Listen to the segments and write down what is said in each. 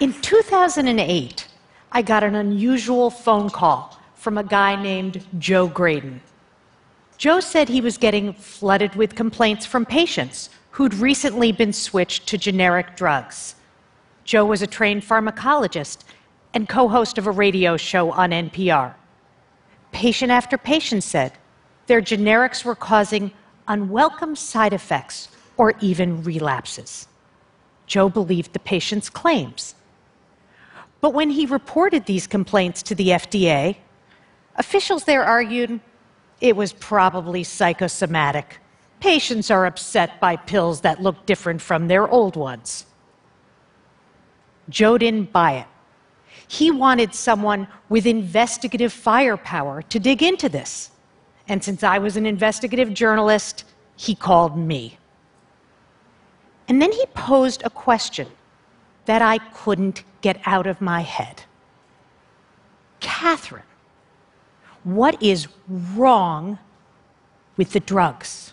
In 2008, I got an unusual phone call from a guy named Joe Graedon. Joe said he was getting flooded with complaints from patients who'd recently been switched to generic drugs. Joe was a trained pharmacologist and co host of a radio show on NPR. Patient after patient said their generics were causing unwelcome side effects or even relapses. Joe believed the patient's claims. But when he reported these complaints to the FDA, officials there argued it was probably psychosomatic. Patients are upset by pills that look different from their old ones. Joe didn't buy it. He wanted someone with investigative firepower to dig into this. And since I was an investigative journalist, he called me. And then he posed a question that I couldn't get out of my head. Katherine, what is wrong with the drugs?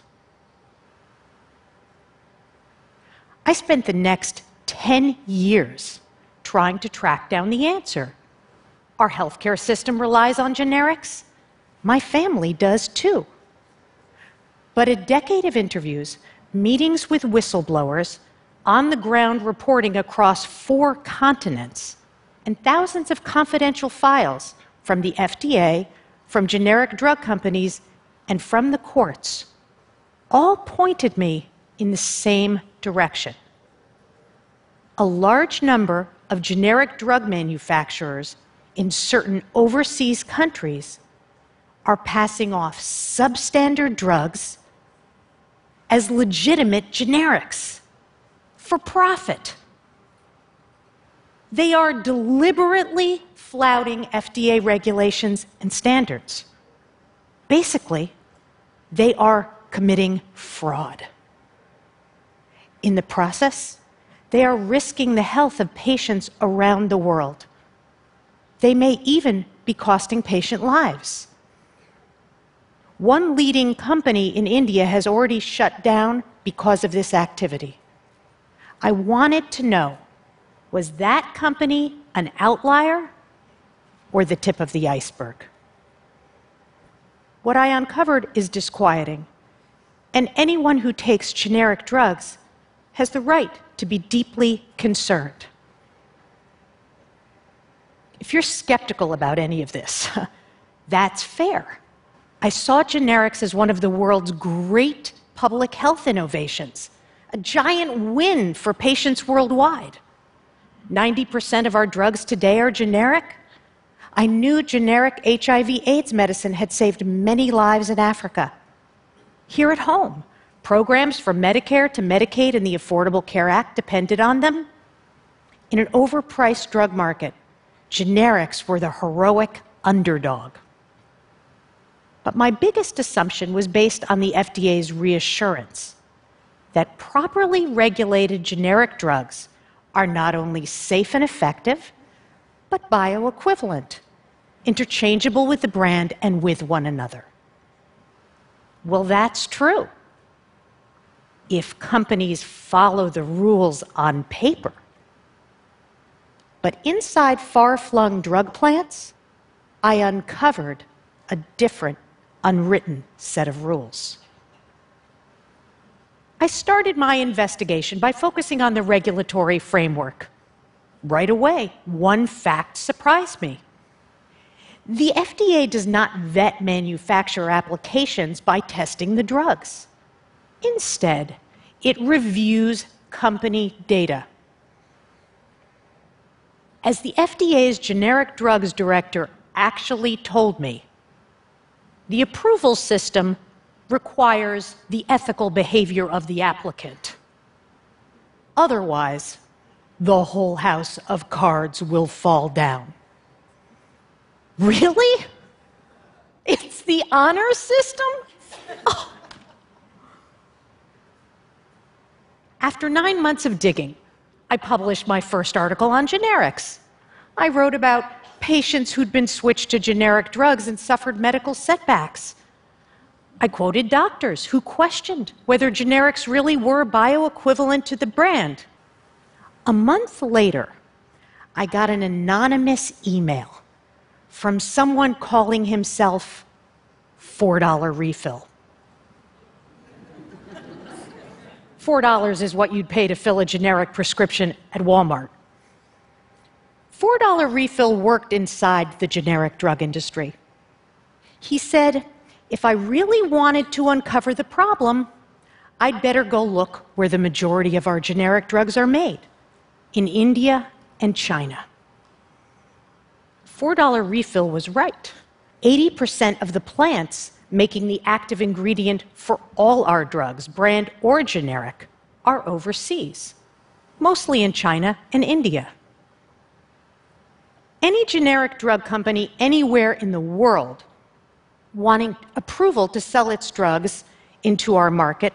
I spent the next 10 years trying to track down the answer. Our healthcare system relies on generics. My family does too. But a decade of interviews, meetings with whistleblowers, on the ground reporting across four continents, and thousands of confidential files from the FDA, from generic drug companies, and from the courts all pointed me in the same direction. A large number of generic drug manufacturers in certain overseas countries are passing off substandard drugs as legitimate generics for profit. They are deliberately flouting FDA regulations and standards. Basically, they are committing fraud. In the process, they are risking the health of patients around the world. They may even be costing patient lives. One leading company in India has already shut down because of this activity. I wanted to know was that company an outlier or the tip of the iceberg? What I uncovered is disquieting, and anyone who takes generic drugs has the right to be deeply concerned. If you're skeptical about any of this, that's fair. I saw generics as one of the world's great public health innovations a giant win for patients worldwide. 90% of our drugs today are generic. I knew generic HIV/AIDS medicine had saved many lives in Africa. Here at home, programs from Medicare to Medicaid and the Affordable Care Act depended on them. In an overpriced drug market, generics were the heroic underdog. But my biggest assumption was based on the FDA's reassurance that properly regulated generic drugs are not only safe and effective, but bioequivalent, interchangeable with the brand and with one another. Well, that's true. If companies follow the rules on paper. But inside far flung drug plants, I uncovered a different, unwritten set of rules. I started my investigation by focusing on the regulatory framework. Right away, one fact surprised me. The FDA does not vet manufacturer applications by testing the drugs. Instead, it reviews company data. As the FDA's generic drugs director actually told me, the approval system requires the ethical behavior of the applicant. Otherwise, the whole house of cards will fall down. Really? It's the honor system? Oh. After nine months of digging, I published my first article on generics. I wrote about patients who'd been switched to generic drugs and suffered medical setbacks. I quoted doctors who questioned whether generics really were bioequivalent to the brand. A month later, I got an anonymous email from someone calling himself $4 refill. $4 is what you'd pay to fill a generic prescription at Walmart. $4 refill worked inside the generic drug industry. He said, if I really wanted to uncover the problem, I'd better go look where the majority of our generic drugs are made in India and China. $4 refill was right. 80% of the plants making the active ingredient for all our drugs, brand or generic, are overseas, mostly in China and India. Any generic drug company anywhere in the world wanting approval to sell its drugs into our market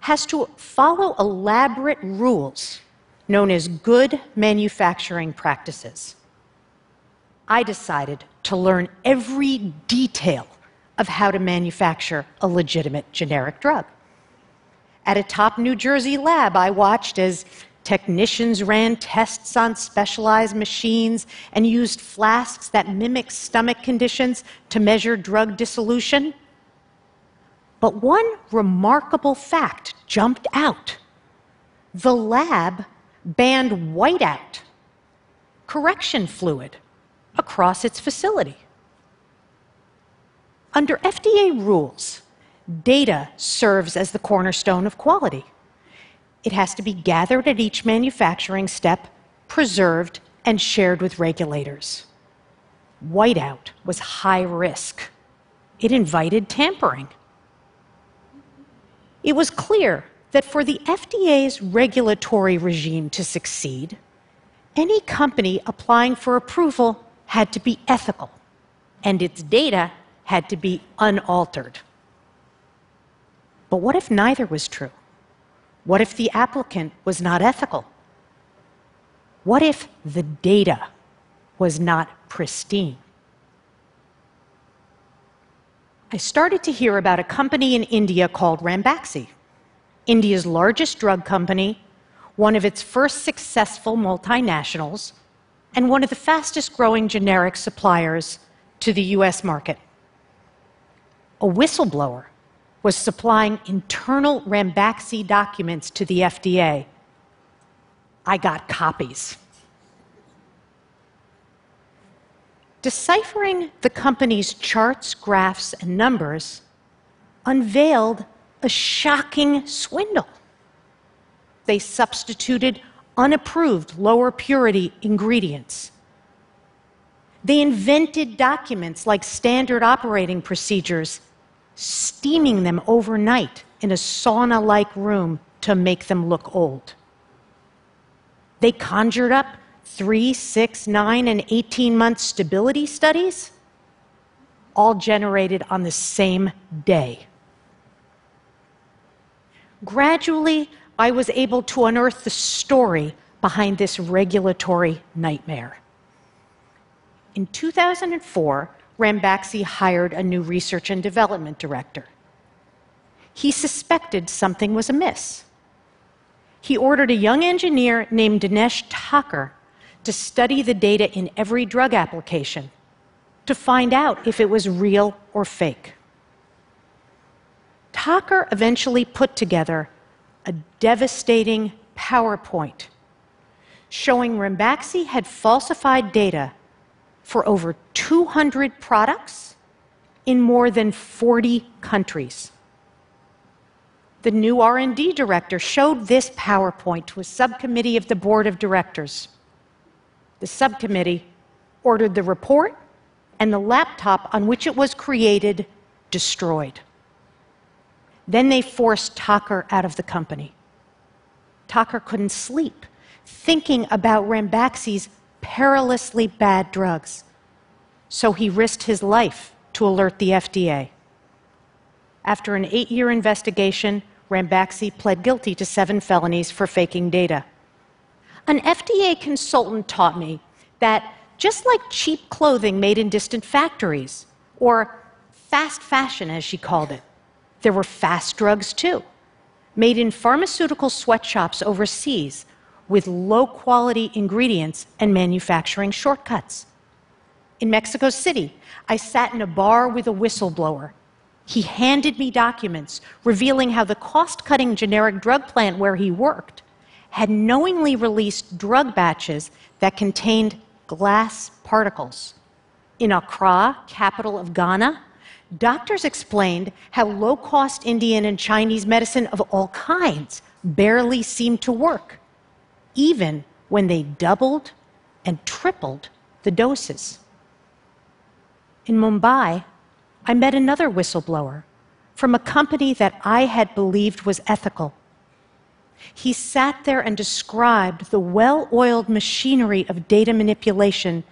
has to follow elaborate rules known as good manufacturing practices. I decided to learn every detail of how to manufacture a legitimate generic drug. At a top New Jersey lab, I watched as technicians ran tests on specialized machines and used flasks that mimic stomach conditions to measure drug dissolution. But one remarkable fact jumped out the lab banned whiteout, correction fluid, across its facility. Under FDA rules, data serves as the cornerstone of quality. It has to be gathered at each manufacturing step, preserved, and shared with regulators. Whiteout was high risk. It invited tampering. It was clear that for the FDA's regulatory regime to succeed, any company applying for approval had to be ethical, and its data had to be unaltered. But what if neither was true? What if the applicant was not ethical? What if the data was not pristine? I started to hear about a company in India called Ranbaxy, India's largest drug company, one of its first successful multinationals, and one of the fastest growing generic suppliers to the US market. A whistleblower was supplying internal Ranbaxy documents to the FDA. I got copies. Deciphering the company's charts, graphs, and numbers unveiled a shocking swindle. They substituted unapproved lower purity ingredients. They invented documents like standard operating procedures, steaming them overnight in a sauna like room to make them look old. They conjured up three, six, nine, and 18 month stability studies, all generated on the same day. Gradually, I was able to unearth the story behind this regulatory nightmare. In 2004, Ranbaxy hired a new research and development director. He suspected something was amiss. He ordered a young engineer named Dinesh Thakur to study the data in every drug application to find out if it was real or fake. Thakur eventually put together a devastating PowerPoint showing Ranbaxy had falsified data for over 200 products in more than 40 countries. The new R&D director showed this PowerPoint to a subcommittee of the board of directors. The subcommittee ordered the report and the laptop on which it was created destroyed. Then they forced Thakur out of the company. Thakur couldn't sleep, thinking about Ranbaxy's perilously bad drugs. So he risked his life to alert the FDA. After an eight year investigation, Ranbaxy pled guilty to seven felonies for faking data. An FDA consultant taught me that just like cheap clothing made in distant factories, or fast fashion as she called it, there were fast drugs too, made in pharmaceutical sweatshops overseas, with low quality ingredients and manufacturing shortcuts. In Mexico City, I sat in a bar with a whistleblower. He handed me documents revealing how the cost cutting generic drug plant where he worked had knowingly released drug batches that contained glass particles. In Accra, capital of Ghana, doctors explained how low cost Indian and Chinese medicine of all kinds barely seemed to work, even when they doubled and tripled the doses. In Mumbai, I met another whistleblower from a company that I had believed was ethical. He sat there and described the well oiled machinery of data manipulation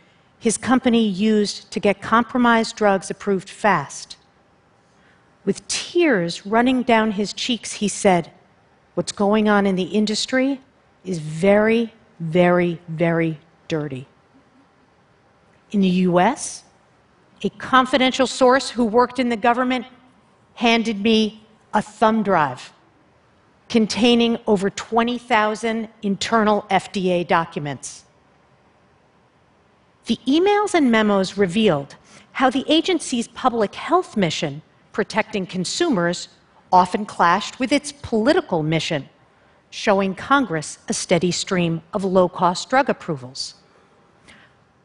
his company used to get compromised drugs approved fast. With tears running down his cheeks, he said, What's going on in the industry is very, very, very dirty. In the US, a confidential source who worked in the government handed me a thumb drive containing over 20,000 internal FDA documents. The emails and memos revealed how the agency's public health mission, protecting consumers, often clashed with its political mission, showing Congress a steady stream of low cost drug approvals.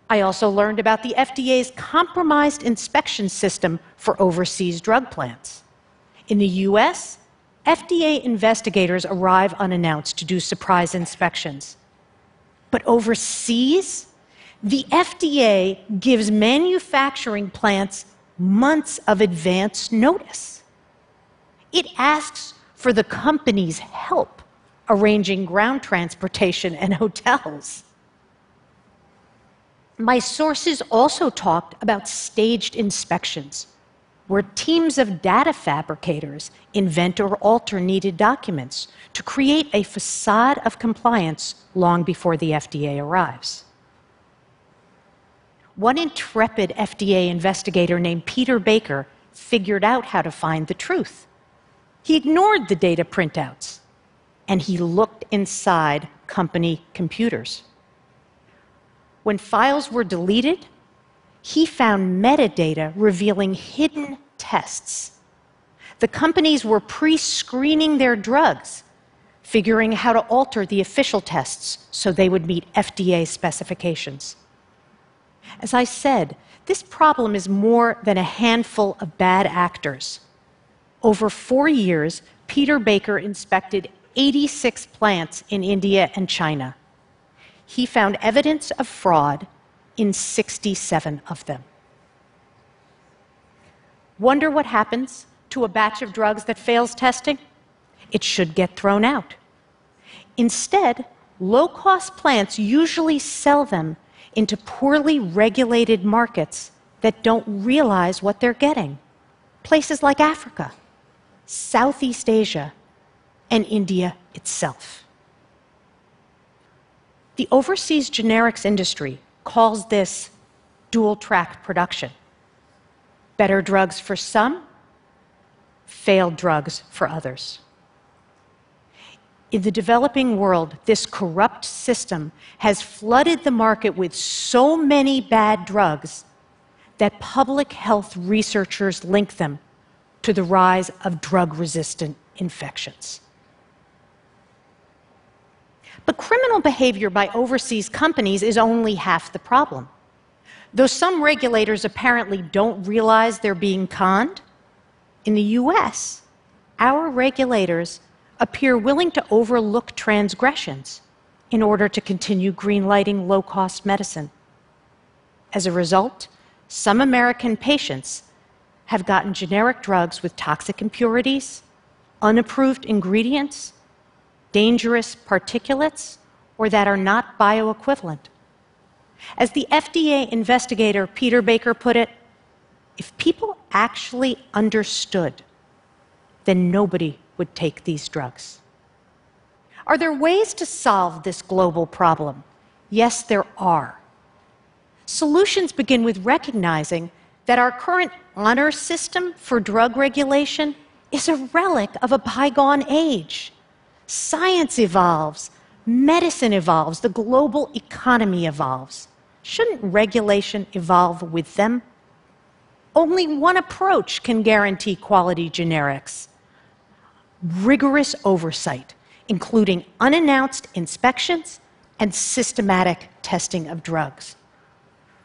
I also learned about the FDA's compromised inspection system for overseas drug plants. In the US, FDA investigators arrive unannounced to do surprise inspections. But overseas, the FDA gives manufacturing plants months of advance notice. It asks for the company's help arranging ground transportation and hotels. My sources also talked about staged inspections, where teams of data fabricators invent or alter needed documents to create a facade of compliance long before the FDA arrives. One intrepid FDA investigator named Peter Baker figured out how to find the truth. He ignored the data printouts and he looked inside company computers. When files were deleted, he found metadata revealing hidden tests. The companies were pre screening their drugs, figuring how to alter the official tests so they would meet FDA specifications. As I said, this problem is more than a handful of bad actors. Over four years, Peter Baker inspected 86 plants in India and China. He found evidence of fraud in 67 of them. Wonder what happens to a batch of drugs that fails testing? It should get thrown out. Instead, low cost plants usually sell them into poorly regulated markets that don't realize what they're getting. Places like Africa, Southeast Asia, and India itself. The overseas generics industry calls this dual track production. Better drugs for some, failed drugs for others. In the developing world, this corrupt system has flooded the market with so many bad drugs that public health researchers link them to the rise of drug resistant infections. But criminal behavior by overseas companies is only half the problem. Though some regulators apparently don't realize they're being conned, in the US, our regulators appear willing to overlook transgressions in order to continue greenlighting low cost medicine. As a result, some American patients have gotten generic drugs with toxic impurities, unapproved ingredients, dangerous particulates, or that are not bioequivalent. As the FDA investigator Peter Baker put it, if people actually understood, then nobody would take these drugs. Are there ways to solve this global problem? Yes, there are. Solutions begin with recognizing that our current honor system for drug regulation is a relic of a bygone age. Science evolves, medicine evolves, the global economy evolves. Shouldn't regulation evolve with them? Only one approach can guarantee quality generics rigorous oversight, including unannounced inspections and systematic testing of drugs.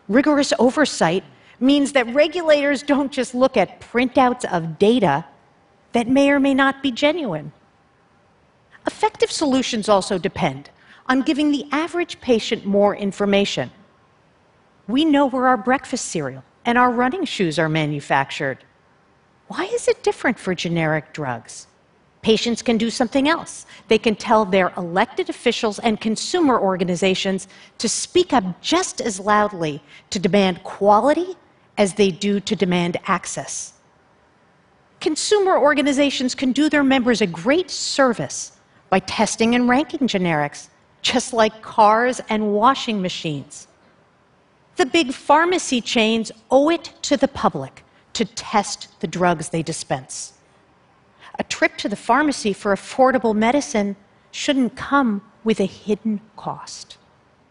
Rigorous oversight means that regulators don't just look at printouts of data that may or may not be genuine. Effective solutions also depend on giving the average patient more information. We know where our breakfast cereal and our running shoes are manufactured. Why is it different for generic drugs? Patients can do something else. They can tell their elected officials and consumer organizations to speak up just as loudly to demand quality as they do to demand access. Consumer organizations can do their members a great service by testing and ranking generics, just like cars and washing machines. The big pharmacy chains owe it to the public to test the drugs they dispense. A trip to the pharmacy for affordable medicine shouldn't come with a hidden cost.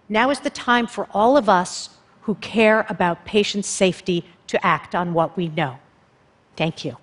Now is the time for all of us who care about patient safety to act on what we know. Thank you.